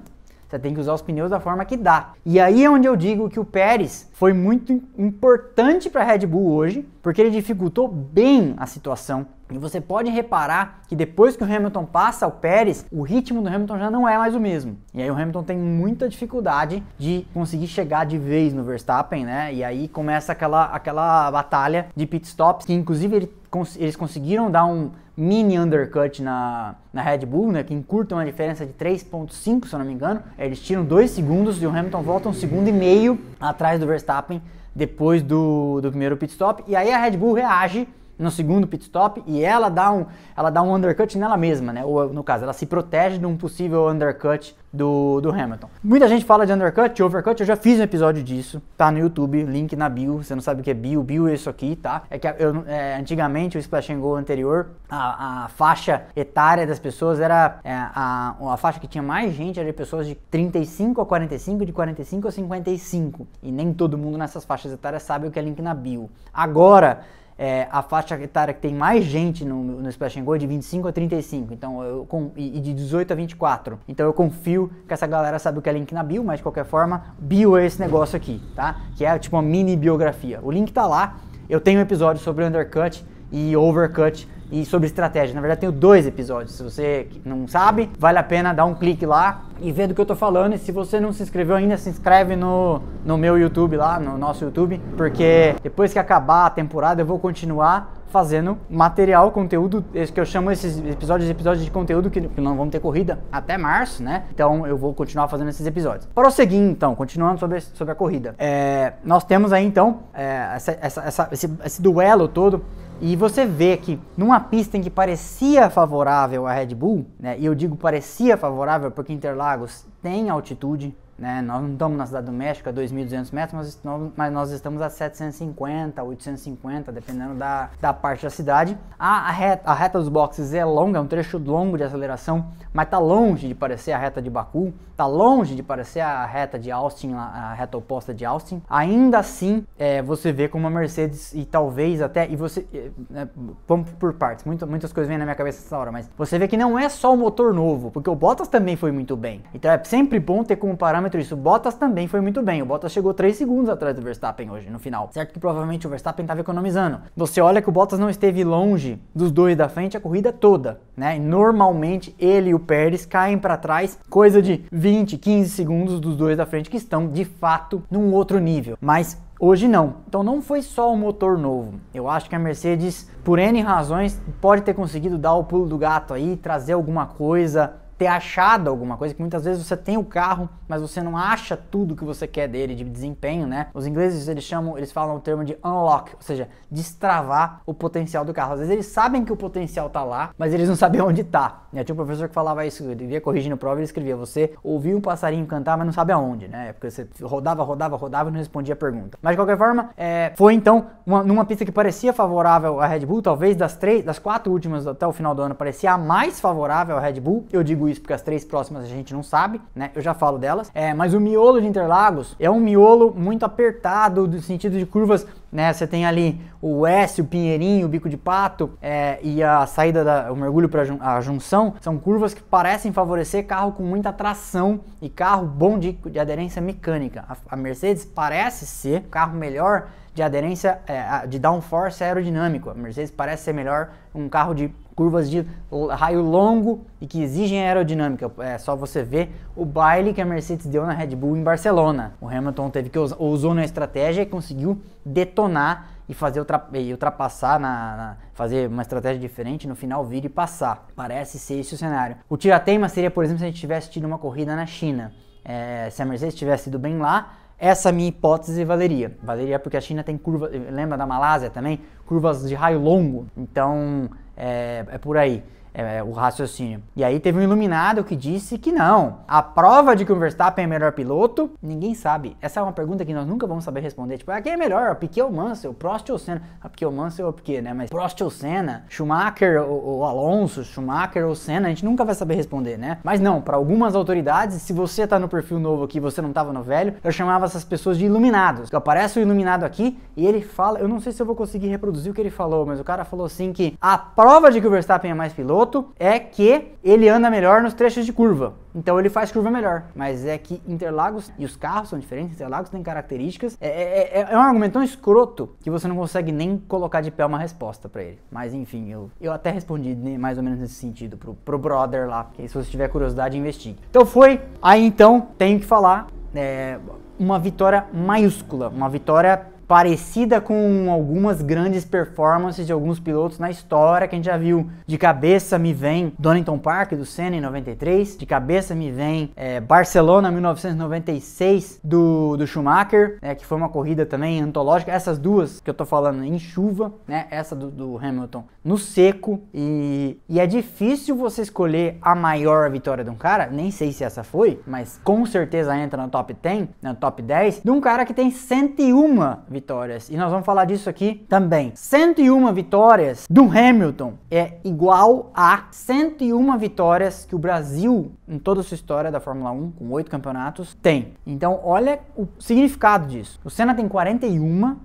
você tem que usar os pneus da forma que dá. E aí é onde eu digo que o Pérez foi muito importante para a Red Bull hoje, porque ele dificultou bem a situação. E você pode reparar que depois que o Hamilton passa o Pérez, o ritmo do Hamilton já não é mais o mesmo. E aí o Hamilton tem muita dificuldade de conseguir chegar de vez no Verstappen, né? E aí começa aquela, aquela batalha de pit stops, que inclusive ele eles conseguiram dar um mini undercut na, na Red Bull, né, que encurta uma diferença de 3.5, se eu não me engano. Eles tiram 2 segundos e o Hamilton volta um segundo e meio atrás do Verstappen depois do, do primeiro pit stop. E aí a Red Bull reage no segundo pit stop e ela dá um, ela dá um undercut nela mesma, né? Ou no caso, ela se protege de um possível undercut do, do Hamilton. Muita gente fala de undercut, de overcut, eu já fiz um episódio disso, tá no YouTube, link na bio, você não sabe o que é bio, bio é isso aqui, tá? É que eu, é, antigamente o Splash and Go anterior, a, a, faixa etária das pessoas era, é, a, a faixa que tinha mais gente era de pessoas de 35 a 45, de 45 a 55, e nem todo mundo nessas faixas etárias sabe o que é link na bio. Agora, é, a faixa etária que tem mais gente no, no Splash Go é de 25 a 35, então eu, com, e, e, de 18 a 24. Então eu confio que essa galera sabe o que é link na bio, mas de qualquer forma, bio é esse negócio aqui, tá? Que é tipo uma mini biografia. O link tá lá. Eu tenho um episódio sobre undercut e overcut e sobre estratégia. Na verdade, tenho dois episódios. Se você não sabe, vale a pena dar um clique lá e ver do que eu tô falando. E se você não se inscreveu ainda, se inscreve no, no meu YouTube lá, no nosso YouTube, porque depois que acabar a temporada eu vou continuar fazendo material, conteúdo, que eu chamo esses episódios episódios de conteúdo que, que não vão ter corrida até março, né? Então eu vou continuar fazendo esses episódios. Prosseguir então, continuando sobre, sobre a corrida. É, nós temos aí então é, essa, essa, essa, esse, esse duelo todo e você vê que numa pista em que parecia favorável a Red Bull, né, e eu digo parecia favorável porque Interlagos tem altitude, né? Nós não estamos na Cidade do México a 2.200 metros, mas, nós estamos a 750, 850, dependendo da, da parte da cidade. A, a, reta, a reta dos boxes é longa, é um trecho longo de aceleração, mas está longe de parecer a reta de Baku, está longe de parecer a reta de Austin, a reta oposta de Austin. Ainda assim, é, você vê como a Mercedes e talvez até, e você, é, é vamos por partes, muitas, muitas coisas vêm na minha cabeça nessa hora, mas você vê que não é só o motor novo, porque o Bottas também foi muito bem. Então é sempre bom ter como parâmetro parâmetro isso. Bottas também foi muito bem. O Bottas chegou 3 segundos atrás do Verstappen hoje, no final. Certo que provavelmente o Verstappen estava economizando. Você olha que o Bottas não esteve longe dos dois da frente a corrida toda, né? E normalmente ele e o Pérez caem para trás coisa de 20, 15 segundos dos dois da frente que estão de fato num outro nível. Mas Hoje não. Então não foi só o motor novo. Eu acho que a Mercedes, por N razões, pode ter conseguido dar o pulo do gato aí, trazer alguma coisa ter achado alguma coisa, que muitas vezes você tem o carro, mas você não acha tudo que você quer dele de desempenho, né? Os ingleses eles chamam, eles falam o termo de unlock, ou seja, destravar o potencial do carro. Às vezes eles sabem que o potencial tá lá, mas eles não sabem onde tá. Né? Tinha um professor que falava isso, ele via corrigindo prova, ele escrevia: você ouviu um passarinho cantar, mas não sabe aonde, né? Porque você rodava, rodava, rodava e não respondia a pergunta. Mas de qualquer forma, é, foi então uma, numa pista que parecia favorável à Red Bull, talvez das três, das quatro últimas até o final do ano, parecia a mais favorável à Red Bull. Eu digo isso porque as três próximas a gente não sabe, né? Eu já falo delas. É, mas o miolo de Interlagos é um miolo muito apertado, no sentido de curvas né? Você tem ali o S, o Pinheirinho, o Bico de Pato é, e a saída, da, o mergulho para a junção, são curvas que parecem favorecer carro com muita tração e carro bom de, de aderência mecânica. A, a Mercedes parece ser o carro melhor de aderência, é, de downforce aerodinâmico. A Mercedes parece ser melhor um carro de curvas de raio longo e que exigem aerodinâmica. É só você ver o baile que a Mercedes deu na Red Bull em Barcelona. O Hamilton teve que usar, usou na estratégia e conseguiu detonar e fazer ultra, e ultrapassar na, na, fazer uma estratégia diferente no final vir e passar. Parece ser esse o cenário. O tirateima seria, por exemplo, se a gente tivesse tido uma corrida na China. É, se a Mercedes tivesse ido bem lá, essa minha hipótese valeria. Valeria porque a China tem curva, lembra da Malásia também? Curvas de raio longo. Então é, é por aí é, é, o raciocínio. E aí teve um iluminado que disse que não. A prova de que o Verstappen é melhor piloto, ninguém sabe. Essa é uma pergunta que nós nunca vamos saber responder. Tipo, ah, quem é melhor? O Piquet ou o Mansell? Prost ou Senna? A ah, Piquet ou Mansell ou Piquet, né? Mas Prost ou Senna? Schumacher ou, ou Alonso? Schumacher ou Senna? A gente nunca vai saber responder, né? Mas não, para algumas autoridades, se você tá no perfil novo aqui você não tava no velho, eu chamava essas pessoas de iluminados. Aparece o iluminado aqui e ele fala, eu não sei se eu vou conseguir reproduzir o que ele falou, mas o cara falou assim que a prova de que o Verstappen é mais piloto piloto é que ele anda melhor nos trechos de curva. Então ele faz curva melhor. Mas é que Interlagos e os carros são diferentes, Interlagos tem características. É, é, é, é um argumento tão escroto que você não consegue nem colocar de pé uma resposta para ele. Mas enfim, eu, eu até respondi mais ou menos nesse sentido pro, pro brother lá. Que se você tiver curiosidade, investigue. Então foi. Aí então, tenho que falar. É, uma vitória maiúscula, uma vitória parecida com algumas grandes performances de alguns pilotos na história que a gente já viu. De cabeça me vem Donington Park do Senna em 93, de cabeça me vem é, Barcelona 1996 do, do Schumacher, né, que foi uma corrida também antológica. Essas duas que eu tô falando em chuva, né, essa do, do Hamilton no seco e, e é difícil você escolher a maior vitória de um cara, nem sei se essa foi, mas com certeza entra no top 10, no top 10, de um cara que tem 101 vitórias. E nós vamos falar disso aqui também. 101 vitórias do Hamilton é igual a 101 vitórias que o Brasil, em toda a sua história da Fórmula 1, com oito campeonatos, tem. Então, olha o significado disso. O Senna tem 41,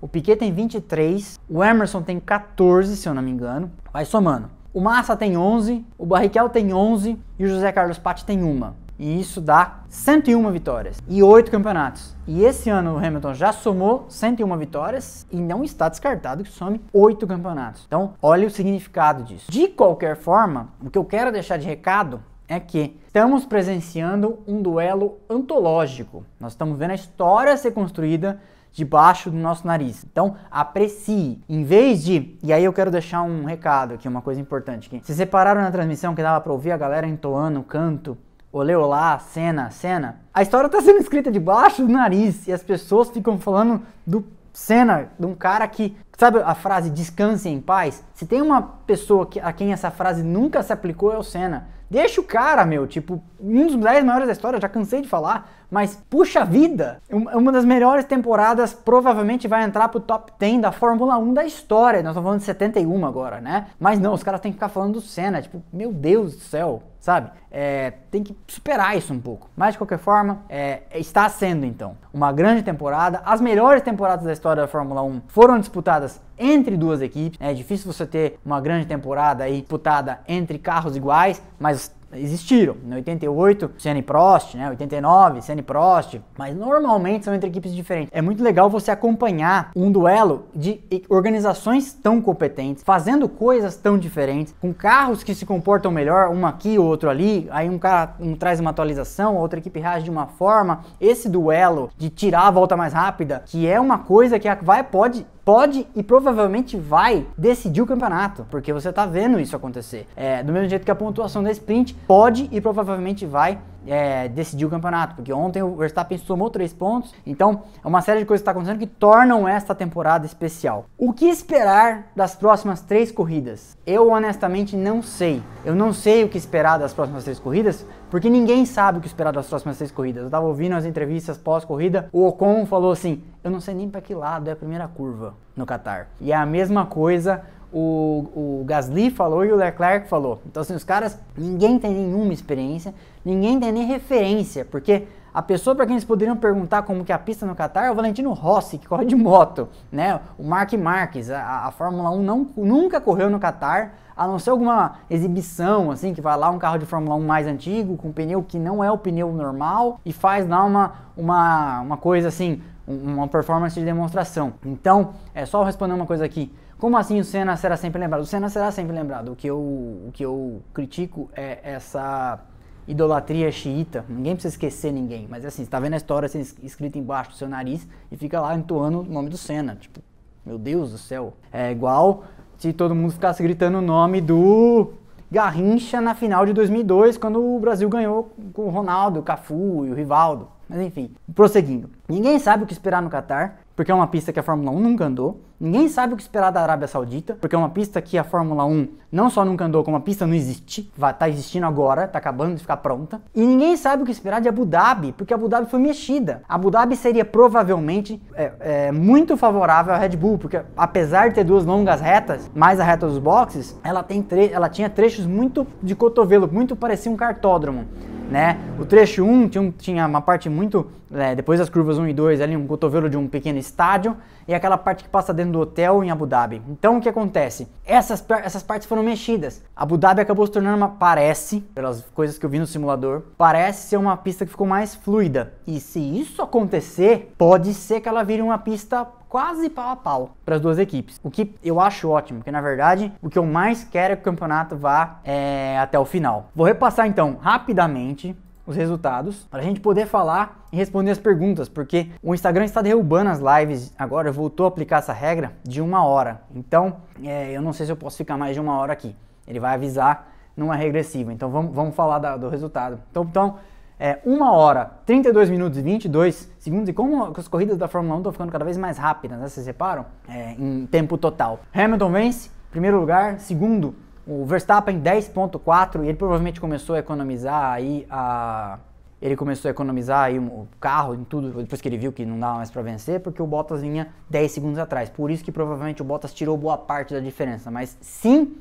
o Piquet tem 23, o Emerson tem 14, se eu não me engano. Vai somando. O Massa tem 11, o Barrichello tem 11 e o José Carlos Patti tem uma. E isso dá 101 vitórias e 8 campeonatos. E esse ano o Hamilton já somou 101 vitórias e não está descartado que some 8 campeonatos. Então, olha o significado disso. De qualquer forma, o que eu quero deixar de recado é que estamos presenciando um duelo antológico. Nós estamos vendo a história ser construída debaixo do nosso nariz. Então, aprecie. Em vez de. E aí eu quero deixar um recado aqui, uma coisa importante aqui. Vocês separaram na transmissão que dava pra ouvir a galera entoando canto? Olê, olá, cena, cena. A história tá sendo escrita debaixo do nariz e as pessoas ficam falando do cena de um cara que. Sabe a frase descanse em paz? Se tem uma pessoa que, a quem essa frase nunca se aplicou, é o Senna. Deixa o cara, meu, tipo, um dos 10 maiores da história, já cansei de falar, mas puxa vida, uma das melhores temporadas provavelmente vai entrar pro top 10 da Fórmula 1 da história. Nós estamos falando de 71 agora, né? Mas não, os caras têm que ficar falando do Senna, tipo, meu Deus do céu, sabe? É, tem que superar isso um pouco. Mas de qualquer forma, é, está sendo então uma grande temporada. As melhores temporadas da história da Fórmula 1 foram disputadas entre duas equipes. É difícil você ter uma grande temporada aí disputada entre carros iguais, mas existiram. Em 88, Senna e Prost, né? 89, Senna e Prost, mas normalmente são entre equipes diferentes. É muito legal você acompanhar um duelo de organizações tão competentes, fazendo coisas tão diferentes, com carros que se comportam melhor, um aqui, outro ali, aí um cara um traz uma atualização, a outra equipe reage de uma forma. Esse duelo de tirar a volta mais rápida, que é uma coisa que vai pode pode e provavelmente vai decidir o campeonato, porque você está vendo isso acontecer. É, do mesmo jeito que a pontuação da sprint pode e provavelmente vai é, decidir o campeonato, porque ontem o Verstappen somou três pontos, então é uma série de coisas que está acontecendo que tornam esta temporada especial. O que esperar das próximas três corridas? Eu honestamente não sei. Eu não sei o que esperar das próximas três corridas, porque ninguém sabe o que esperar das próximas três corridas. Eu estava ouvindo as entrevistas pós-corrida, o Ocon falou assim: eu não sei nem para que lado é a primeira curva no Qatar. E é a mesma coisa o, o Gasly falou e o Leclerc falou. Então, assim, os caras, ninguém tem nenhuma experiência, ninguém tem nem referência, porque a pessoa para quem eles poderiam perguntar como que é a pista no Qatar é o Valentino Rossi, que corre de moto, né? O Mark Marques, a, a Fórmula 1 não, nunca correu no Qatar, a não ser alguma exibição, assim, que vai lá um carro de Fórmula 1 mais antigo, com pneu que não é o pneu normal, e faz lá uma, uma, uma coisa assim, uma performance de demonstração. Então, é só responder uma coisa aqui. Como assim o Senna será sempre lembrado? O Senna será sempre lembrado. O que eu, o que eu critico é essa idolatria xiita. Ninguém precisa esquecer ninguém. Mas assim, você tá vendo a história assim, escrita embaixo do seu nariz e fica lá entoando o nome do Senna. Tipo, meu Deus do céu. É igual se todo mundo ficasse gritando o nome do Garrincha na final de 2002, quando o Brasil ganhou com o Ronaldo, o Cafu e o Rivaldo. Mas enfim, prosseguindo. Ninguém sabe o que esperar no Qatar porque é uma pista que a Fórmula 1 nunca andou. Ninguém sabe o que esperar da Arábia Saudita, porque é uma pista que a Fórmula 1 não só nunca andou, como a pista não existe, vai tá existindo agora, tá acabando de ficar pronta. E ninguém sabe o que esperar de Abu Dhabi, porque Abu Dhabi foi mexida. Abu Dhabi seria provavelmente é, é, muito favorável à Red Bull, porque apesar de ter duas longas retas, mais a reta dos boxes, ela, tem ela tinha trechos muito de cotovelo, muito parecia um cartódromo né? O trecho 1 tinha, tinha uma parte muito, é, depois das curvas 1 e 2, ali um cotovelo de um pequeno estádio, e aquela parte que passa dentro do hotel em Abu Dhabi. Então o que acontece? Essas, essas partes foram mexidas. Abu Dhabi acabou se tornando uma, parece, pelas coisas que eu vi no simulador, parece ser uma pista que ficou mais fluida. E se isso acontecer, pode ser que ela vire uma pista quase pau a pau para as duas equipes. O que eu acho ótimo, porque na verdade o que eu mais quero é que o campeonato vá é, até o final. Vou repassar então rapidamente os resultados para a gente poder falar e responder as perguntas, porque o Instagram está derrubando as lives agora, voltou a aplicar essa regra de uma hora. Então, é, eu não sei se eu posso ficar mais de uma hora aqui. Ele vai avisar numa regressiva. Então, vamos, vamos falar da, do resultado. Então, então é, 1 hora, 32 minutos e 22 segundos. E como as corridas da Fórmula 1 estão ficando cada vez mais rápidas, né? Vocês reparam? É, em tempo total. Hamilton vence, primeiro lugar. Segundo, o Verstappen 10.4 e ele provavelmente começou a economizar aí a ele começou a economizar aí o carro em tudo depois que ele viu que não dava mais para vencer, porque o Bottas vinha 10 segundos atrás. Por isso que provavelmente o Bottas tirou boa parte da diferença, mas sim,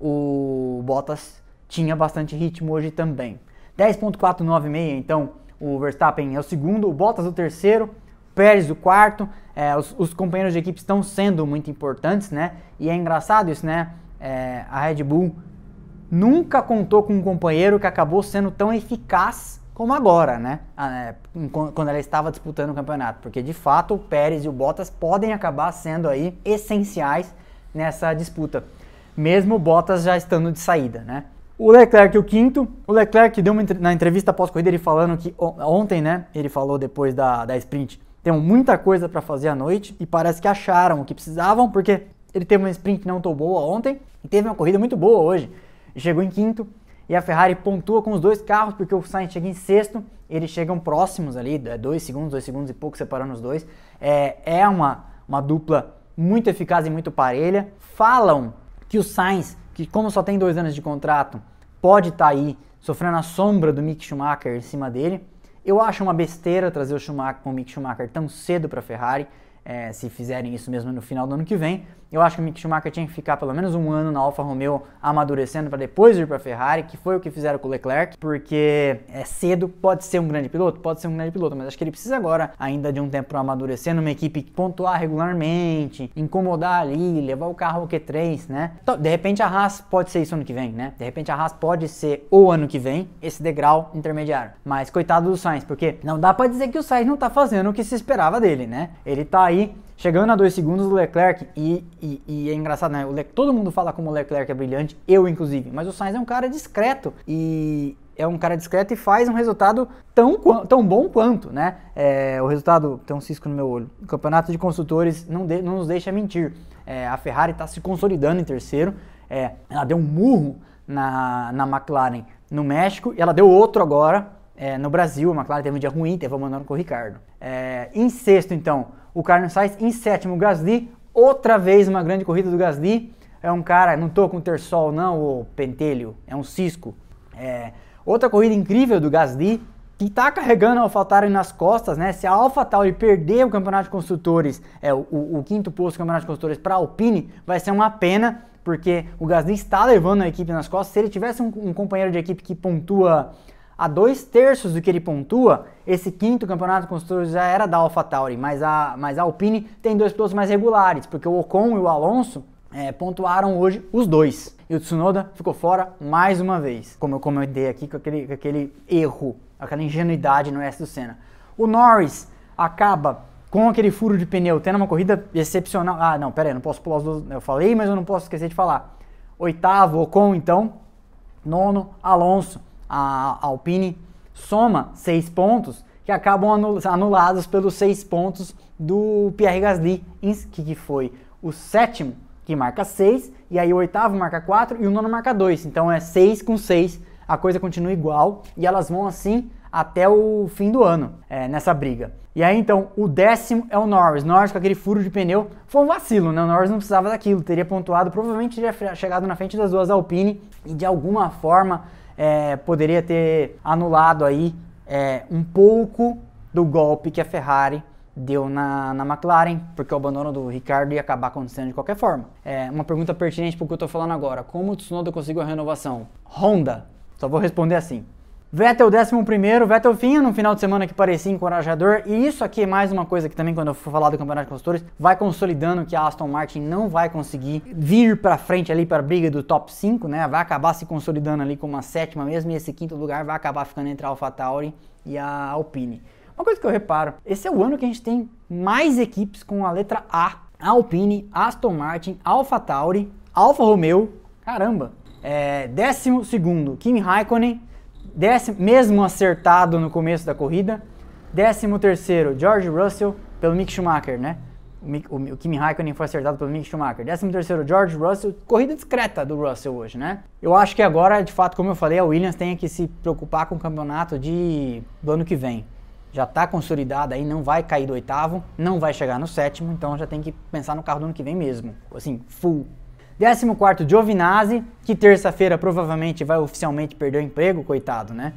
o Bottas tinha bastante ritmo hoje também. 10.496, então o Verstappen é o segundo, o Bottas o terceiro, Pérez o quarto. É, os, os companheiros de equipe estão sendo muito importantes, né? E é engraçado isso, né? É, a Red Bull nunca contou com um companheiro que acabou sendo tão eficaz como agora, né? É, quando ela estava disputando o campeonato, porque de fato o Pérez e o Bottas podem acabar sendo aí essenciais nessa disputa, mesmo o Bottas já estando de saída, né? O Leclerc, o quinto, o Leclerc deu uma na entrevista pós-corrida ele falando que ontem, né? Ele falou depois da, da sprint, tem muita coisa para fazer à noite e parece que acharam o que precisavam, porque ele teve uma sprint não tão boa ontem e teve uma corrida muito boa hoje. Chegou em quinto e a Ferrari pontua com os dois carros porque o Sainz chega em sexto. Eles chegam próximos ali, é dois segundos, dois segundos e pouco separando os dois. É, é uma, uma dupla muito eficaz e muito parelha. Falam que o Sainz, que como só tem dois anos de contrato, pode estar tá aí sofrendo a sombra do Mick Schumacher em cima dele. Eu acho uma besteira trazer o Schumacher o Mick Schumacher tão cedo para a Ferrari, é, se fizerem isso mesmo no final do ano que vem. Eu acho que o Mick Schumacher tinha que ficar pelo menos um ano na Alfa Romeo amadurecendo para depois ir para a Ferrari, que foi o que fizeram com o Leclerc, porque é cedo, pode ser um grande piloto, pode ser um grande piloto, mas acho que ele precisa agora ainda de um tempo para amadurecer numa equipe pontuar regularmente, incomodar ali, levar o carro ao Q3, né? Então, de repente a Haas pode ser isso ano que vem, né? De repente a Haas pode ser o ano que vem esse degrau intermediário. Mas coitado do Sainz, porque não dá para dizer que o Sainz não tá fazendo o que se esperava dele, né? Ele tá aí Chegando a dois segundos do Leclerc, e, e, e é engraçado, né? Todo mundo fala como o Leclerc é brilhante, eu inclusive, mas o Sainz é um cara discreto e é um cara discreto e faz um resultado tão, tão bom quanto, né? É, o resultado, tem um cisco no meu olho. O campeonato de construtores não, de, não nos deixa mentir. É, a Ferrari está se consolidando em terceiro. É, ela deu um murro na, na McLaren no México e ela deu outro agora é, no Brasil. A McLaren teve um dia ruim, teve mandando com o Ricardo. É, em sexto, então, o Carlos Sainz. Em sétimo, o Gasly. Outra vez uma grande corrida do Gasly. É um cara, não tô com Tersol não, o Pentelho, é um Cisco. É, outra corrida incrível do Gasly, que está carregando a AlphaTauri nas costas, né? Se a AlphaTauri perder o Campeonato de Construtores, é, o, o quinto posto do Campeonato de Construtores para a Alpine, vai ser uma pena, porque o Gasly está levando a equipe nas costas. Se ele tivesse um, um companheiro de equipe que pontua a dois terços do que ele pontua, esse quinto campeonato construtores já era da AlphaTauri, mas a, mas a Alpine tem dois pilotos mais regulares, porque o Ocon e o Alonso é, pontuaram hoje os dois. E o Tsunoda ficou fora mais uma vez, como eu comentei aqui com aquele, com aquele erro, aquela ingenuidade no S do Senna. O Norris acaba com aquele furo de pneu, tendo uma corrida excepcional. Ah, não, pera aí, não posso pular os dois. Eu falei, mas eu não posso esquecer de falar. Oitavo, Ocon, então. Nono, Alonso a Alpine soma seis pontos que acabam anulados pelos seis pontos do Pierre Gasly, que foi o sétimo, que marca seis, e aí o oitavo marca quatro e o nono marca dois. Então é seis com seis, a coisa continua igual e elas vão assim até o fim do ano é, nessa briga. E aí então o décimo é o Norris. Norris com aquele furo de pneu foi um vacilo, né? O Norris não precisava daquilo, teria pontuado, provavelmente teria chegado na frente das duas Alpine e de alguma forma é, poderia ter anulado aí é, um pouco do golpe que a Ferrari deu na, na McLaren, porque o abandono do Ricardo ia acabar acontecendo de qualquer forma. É uma pergunta pertinente para o que eu estou falando agora. Como o Tsunoda conseguiu a renovação? Honda. Só vou responder assim. Vettel 11, Vettel vinha num final de semana que parecia encorajador, e isso aqui é mais uma coisa que também, quando eu for falar do Campeonato de Construtores, vai consolidando que a Aston Martin não vai conseguir vir para frente ali para a briga do top 5, né? Vai acabar se consolidando ali como uma sétima mesmo, e esse quinto lugar vai acabar ficando entre a AlphaTauri e a Alpine. Uma coisa que eu reparo, esse é o ano que a gente tem mais equipes com a letra A. Alpine, Aston Martin, AlphaTauri, Alfa Romeo, caramba. É, décimo segundo, Kimi Raikkonen, décimo, mesmo acertado no começo da corrida. Décimo terceiro, George Russell pelo Mick Schumacher, né? O, o, o Kimi Raikkonen foi acertado pelo Mick Schumacher. Décimo terceiro, George Russell. Corrida discreta do Russell hoje, né? Eu acho que agora, de fato, como eu falei, a Williams tem que se preocupar com o campeonato de, do ano que vem. Já está consolidada aí, não vai cair do oitavo, não vai chegar no sétimo, então já tem que pensar no carro do ano que vem mesmo. Assim, full. Décimo quarto, Giovinazzi, que terça-feira provavelmente vai oficialmente perder o emprego, coitado, né?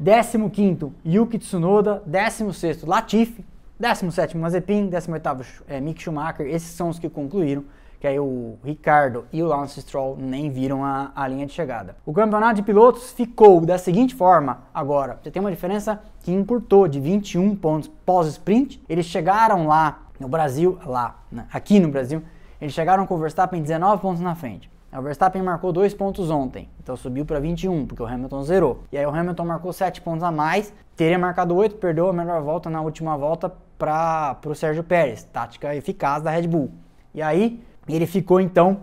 Décimo quinto, Yuki Tsunoda. Décimo sexto, Latifi. 17 Mazepin, 18 é, Mick Schumacher, esses são os que concluíram, que aí o Ricardo e o Lance Stroll nem viram a, a, linha de chegada. O campeonato de pilotos ficou da seguinte forma agora, você tem uma diferença que encurtou de 21 pontos pós-sprint, eles chegaram lá no Brasil, lá, né, aqui no Brasil, eles chegaram com o Verstappen 19 pontos na frente. O Verstappen marcou 2 pontos ontem, então subiu para 21, porque o Hamilton zerou. E aí o Hamilton marcou 7 pontos a mais, teria marcado 8, perdeu a melhor volta na última volta para o Sérgio Pérez, tática eficaz da Red Bull. E aí ele ficou então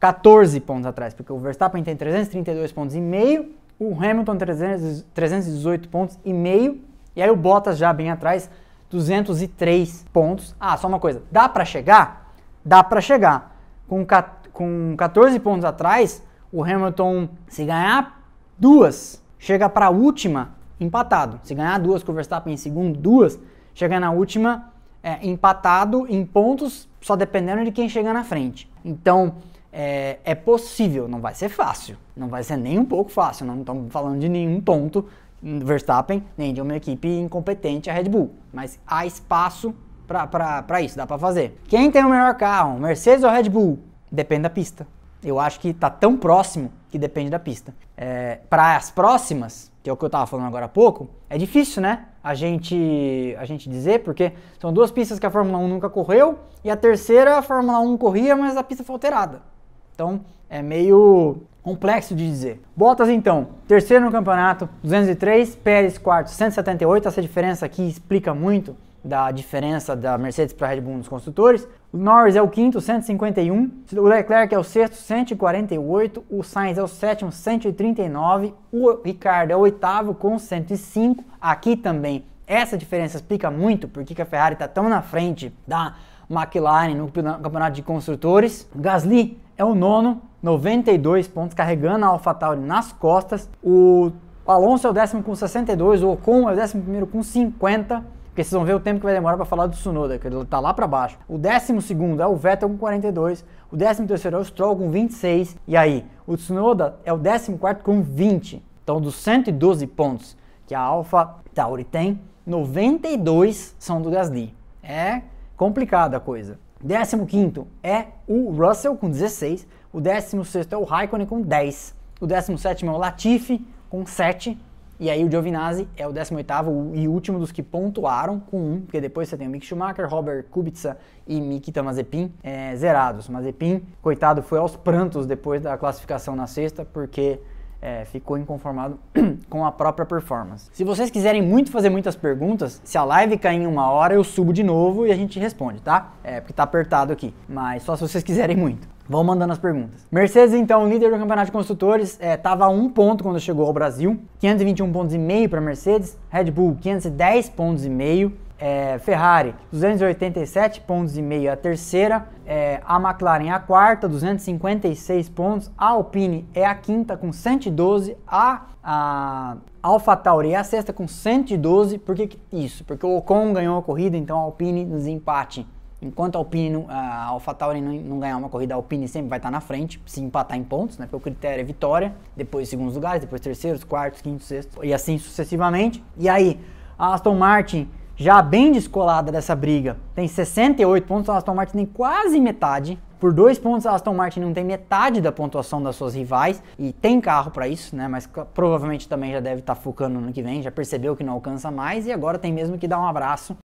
14 pontos atrás, porque o Verstappen tem 332 pontos e meio, o Hamilton 300, 318 pontos e meio, e aí o Bottas já bem atrás, 203 pontos. Ah, só uma coisa, dá para chegar? Dá para chegar. Com, com 14 pontos atrás, o Hamilton, se ganhar duas, chega para a última empatado. Se ganhar duas com o Verstappen em segundo, duas, chegar na última é, empatado em pontos, só dependendo de quem chegar na frente. Então, é, é, possível, não vai ser fácil, não vai ser nem um pouco fácil, não estamos falando de nenhum tonto Verstappen, nem de uma equipe incompetente, a Red Bull, mas há espaço para isso, dá para fazer. Quem tem o melhor carro, Mercedes ou Red Bull? Depende da pista. Eu acho que está tão próximo que depende da pista. É, para as próximas, que é o que eu estava falando agora há pouco, é difícil, né? A gente, a gente dizer, porque são duas pistas que a Fórmula 1 nunca correu e a terceira a Fórmula 1 corria, mas a pista foi alterada. Então é meio complexo de dizer. Bottas então, terceiro no campeonato, 203, Pérez quarto, 178. Essa diferença aqui explica muito da diferença da Mercedes para a Red Bull nos construtores. O Norris é o quinto, 151. O Leclerc é o sexto, 148. O Sainz é o sétimo, 139. O Ricardo é o oitavo, com 105. Aqui também, essa diferença explica muito porque a Ferrari está tão na frente da McLaren no campeonato de construtores. O Gasly é o nono, 92 pontos, carregando a AlphaTauri nas costas. O Alonso é o décimo com 62. O Ocon é o décimo primeiro com 50. Porque vocês vão ver o tempo que vai demorar para falar do Tsunoda, que ele tá lá para baixo. O décimo segundo é o Vettel com 42, o décimo terceiro é o Stroll com 26, e aí, o Tsunoda é o décimo quarto com 20. Então, dos 112 pontos que a Alpha Tauri tem, 92 são do Gasly. É complicada a coisa. Décimo quinto é o Russell com 16, o décimo sexto é o Raikkonen com 10, o décimo sétimo é o Latifi com 7, e aí o Giovinazzi é o 18º e último dos que pontuaram com 1, porque depois você tem o Mick Schumacher, Robert Kubica e Nikita Mazepin é, zerados. Mazepin, coitado, foi aos prantos depois da classificação na sexta, porque é, ficou inconformado com a própria performance. Se vocês quiserem muito fazer muitas perguntas, se a live cair em uma hora, eu subo de novo e a gente responde, tá? É, porque tá apertado aqui, mas só se vocês quiserem muito. Vão mandando as perguntas. Mercedes, então, líder do campeonato de construtores, estava é, a um ponto quando chegou ao Brasil, 521 pontos e meio para Mercedes, Red Bull 510 pontos e meio, é, Ferrari 287 pontos e meio a terceira, é, a McLaren a quarta 256 pontos, a Alpine é a quinta com 112, a, a AlphaTauri é a sexta com 112. Por que isso? Porque o Ocon ganhou a corrida, então a Alpine desempate Enquanto a Alpine, a AlphaTauri não, não ganhar uma corrida, a Alpine sempre vai estar na frente, se empatar em pontos, né? Porque o critério é vitória, depois segundos lugares, depois terceiros, quartos, quintos, sextos, e assim sucessivamente. E aí, a Aston Martin, já bem descolada dessa briga, tem 68 pontos, a Aston Martin tem quase metade. Por dois pontos, a Aston Martin não tem metade da pontuação das suas rivais e tem carro para isso, né? Mas provavelmente também já deve estar tá focando no ano que vem, já percebeu que não alcança mais e agora tem mesmo que dar um abraço